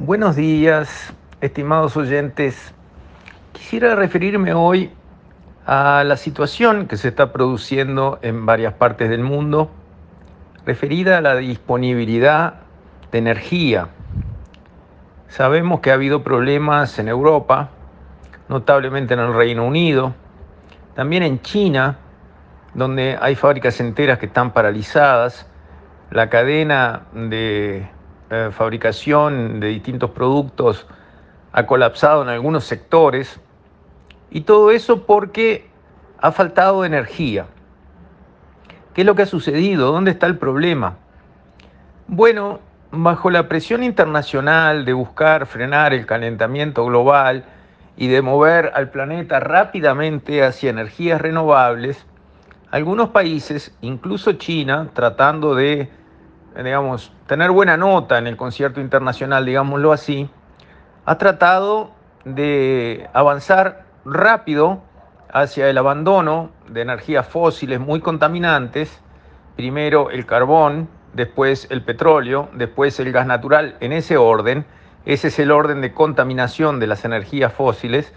Buenos días, estimados oyentes. Quisiera referirme hoy a la situación que se está produciendo en varias partes del mundo referida a la disponibilidad de energía. Sabemos que ha habido problemas en Europa, notablemente en el Reino Unido, también en China, donde hay fábricas enteras que están paralizadas, la cadena de eh, fabricación de distintos productos ha colapsado en algunos sectores y todo eso porque ha faltado energía. ¿Qué es lo que ha sucedido? ¿Dónde está el problema? Bueno, bajo la presión internacional de buscar frenar el calentamiento global y de mover al planeta rápidamente hacia energías renovables, algunos países, incluso China, tratando de digamos, tener buena nota en el concierto internacional, digámoslo así, ha tratado de avanzar rápido hacia el abandono de energías fósiles muy contaminantes, primero el carbón, después el petróleo, después el gas natural, en ese orden, ese es el orden de contaminación de las energías fósiles,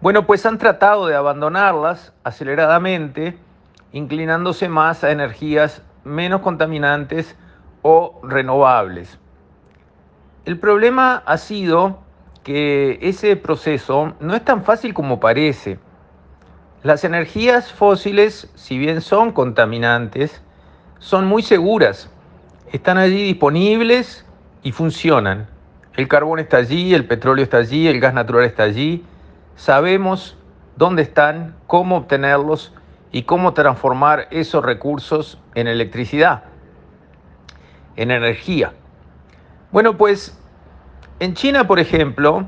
bueno, pues han tratado de abandonarlas aceleradamente, inclinándose más a energías menos contaminantes, o renovables. El problema ha sido que ese proceso no es tan fácil como parece. Las energías fósiles, si bien son contaminantes, son muy seguras. Están allí disponibles y funcionan. El carbón está allí, el petróleo está allí, el gas natural está allí. Sabemos dónde están, cómo obtenerlos y cómo transformar esos recursos en electricidad en energía. Bueno, pues en China, por ejemplo,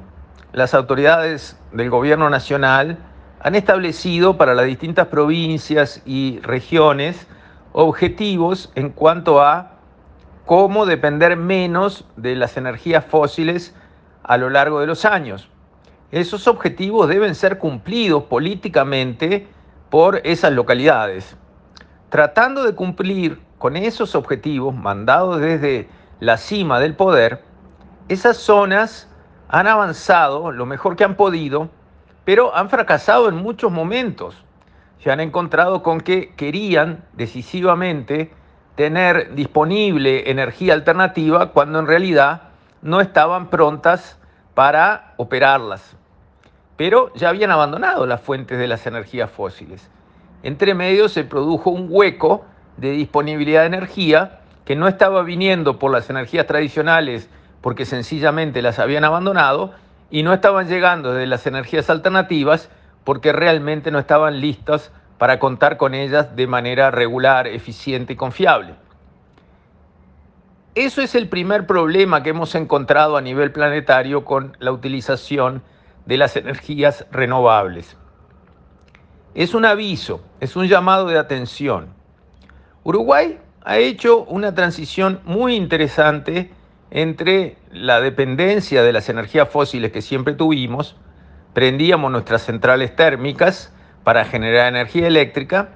las autoridades del gobierno nacional han establecido para las distintas provincias y regiones objetivos en cuanto a cómo depender menos de las energías fósiles a lo largo de los años. Esos objetivos deben ser cumplidos políticamente por esas localidades. Tratando de cumplir con esos objetivos mandados desde la cima del poder, esas zonas han avanzado lo mejor que han podido, pero han fracasado en muchos momentos. Se han encontrado con que querían decisivamente tener disponible energía alternativa cuando en realidad no estaban prontas para operarlas. Pero ya habían abandonado las fuentes de las energías fósiles. Entre medio se produjo un hueco de disponibilidad de energía que no estaba viniendo por las energías tradicionales porque sencillamente las habían abandonado y no estaban llegando de las energías alternativas porque realmente no estaban listas para contar con ellas de manera regular, eficiente y confiable. Eso es el primer problema que hemos encontrado a nivel planetario con la utilización de las energías renovables. Es un aviso, es un llamado de atención. Uruguay ha hecho una transición muy interesante entre la dependencia de las energías fósiles que siempre tuvimos, prendíamos nuestras centrales térmicas para generar energía eléctrica,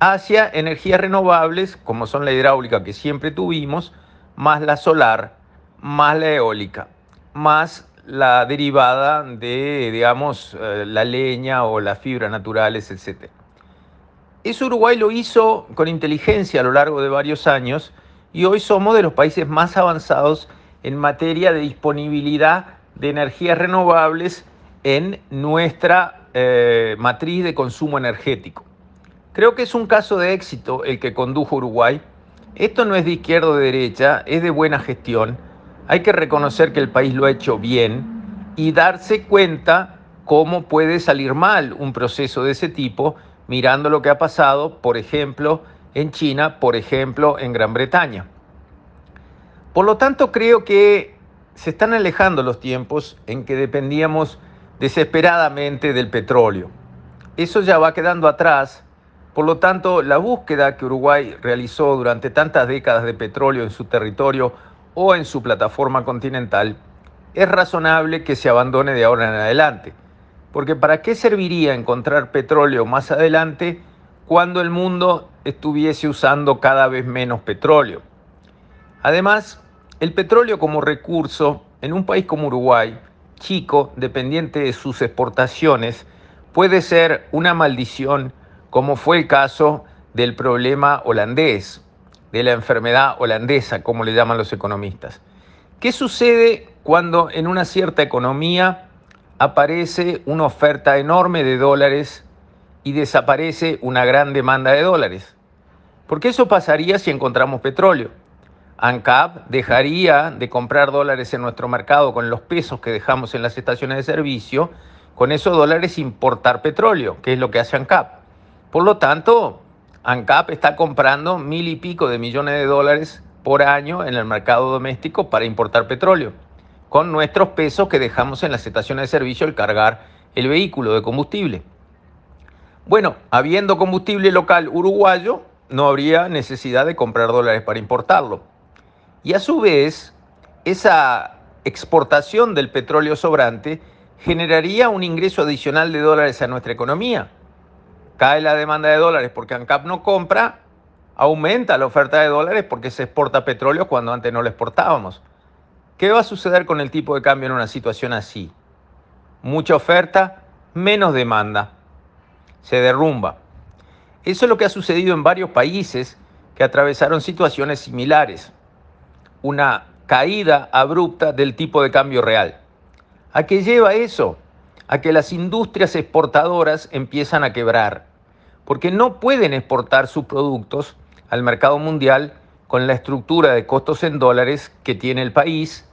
hacia energías renovables, como son la hidráulica que siempre tuvimos, más la solar, más la eólica, más la derivada de, digamos, eh, la leña o las fibras naturales, etc. Eso Uruguay lo hizo con inteligencia a lo largo de varios años y hoy somos de los países más avanzados en materia de disponibilidad de energías renovables en nuestra eh, matriz de consumo energético. Creo que es un caso de éxito el que condujo Uruguay. Esto no es de izquierda o de derecha, es de buena gestión. Hay que reconocer que el país lo ha hecho bien y darse cuenta cómo puede salir mal un proceso de ese tipo mirando lo que ha pasado, por ejemplo, en China, por ejemplo, en Gran Bretaña. Por lo tanto, creo que se están alejando los tiempos en que dependíamos desesperadamente del petróleo. Eso ya va quedando atrás. Por lo tanto, la búsqueda que Uruguay realizó durante tantas décadas de petróleo en su territorio o en su plataforma continental, es razonable que se abandone de ahora en adelante. Porque ¿para qué serviría encontrar petróleo más adelante cuando el mundo estuviese usando cada vez menos petróleo? Además, el petróleo como recurso en un país como Uruguay, chico, dependiente de sus exportaciones, puede ser una maldición, como fue el caso del problema holandés, de la enfermedad holandesa, como le llaman los economistas. ¿Qué sucede cuando en una cierta economía aparece una oferta enorme de dólares y desaparece una gran demanda de dólares? Porque eso pasaría si encontramos petróleo. ANCAP dejaría de comprar dólares en nuestro mercado con los pesos que dejamos en las estaciones de servicio, con esos dólares importar petróleo, que es lo que hace ANCAP. Por lo tanto, ANCAP está comprando mil y pico de millones de dólares por año en el mercado doméstico para importar petróleo, con nuestros pesos que dejamos en las estaciones de servicio al cargar el vehículo de combustible. Bueno, habiendo combustible local uruguayo, no habría necesidad de comprar dólares para importarlo. Y a su vez, esa exportación del petróleo sobrante generaría un ingreso adicional de dólares a nuestra economía. Cae la demanda de dólares porque ANCAP no compra, aumenta la oferta de dólares porque se exporta petróleo cuando antes no lo exportábamos. ¿Qué va a suceder con el tipo de cambio en una situación así? Mucha oferta, menos demanda. Se derrumba. Eso es lo que ha sucedido en varios países que atravesaron situaciones similares una caída abrupta del tipo de cambio real. ¿A qué lleva eso? A que las industrias exportadoras empiezan a quebrar, porque no pueden exportar sus productos al mercado mundial con la estructura de costos en dólares que tiene el país,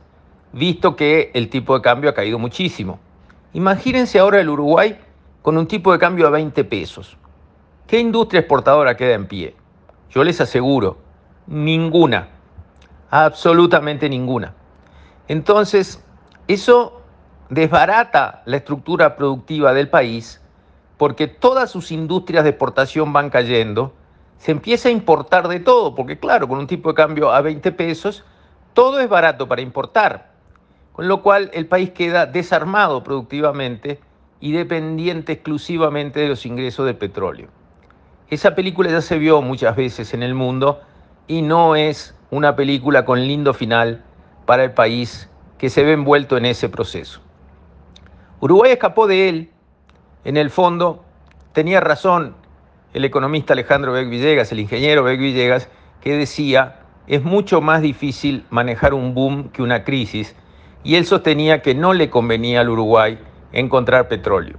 visto que el tipo de cambio ha caído muchísimo. Imagínense ahora el Uruguay con un tipo de cambio a 20 pesos. ¿Qué industria exportadora queda en pie? Yo les aseguro, ninguna absolutamente ninguna. Entonces, eso desbarata la estructura productiva del país porque todas sus industrias de exportación van cayendo, se empieza a importar de todo, porque claro, con un tipo de cambio a 20 pesos, todo es barato para importar, con lo cual el país queda desarmado productivamente y dependiente exclusivamente de los ingresos de petróleo. Esa película ya se vio muchas veces en el mundo y no es una película con lindo final para el país que se ve envuelto en ese proceso. Uruguay escapó de él, en el fondo tenía razón el economista Alejandro Beck Villegas, el ingeniero Beck Villegas, que decía, es mucho más difícil manejar un boom que una crisis, y él sostenía que no le convenía al Uruguay encontrar petróleo.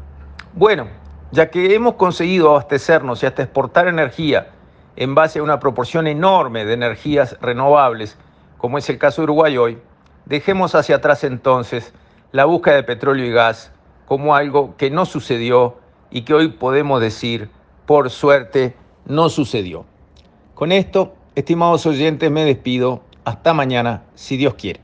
Bueno, ya que hemos conseguido abastecernos y hasta exportar energía en base a una proporción enorme de energías renovables, como es el caso de Uruguay hoy, dejemos hacia atrás entonces la búsqueda de petróleo y gas como algo que no sucedió y que hoy podemos decir, por suerte, no sucedió. Con esto, estimados oyentes, me despido. Hasta mañana, si Dios quiere.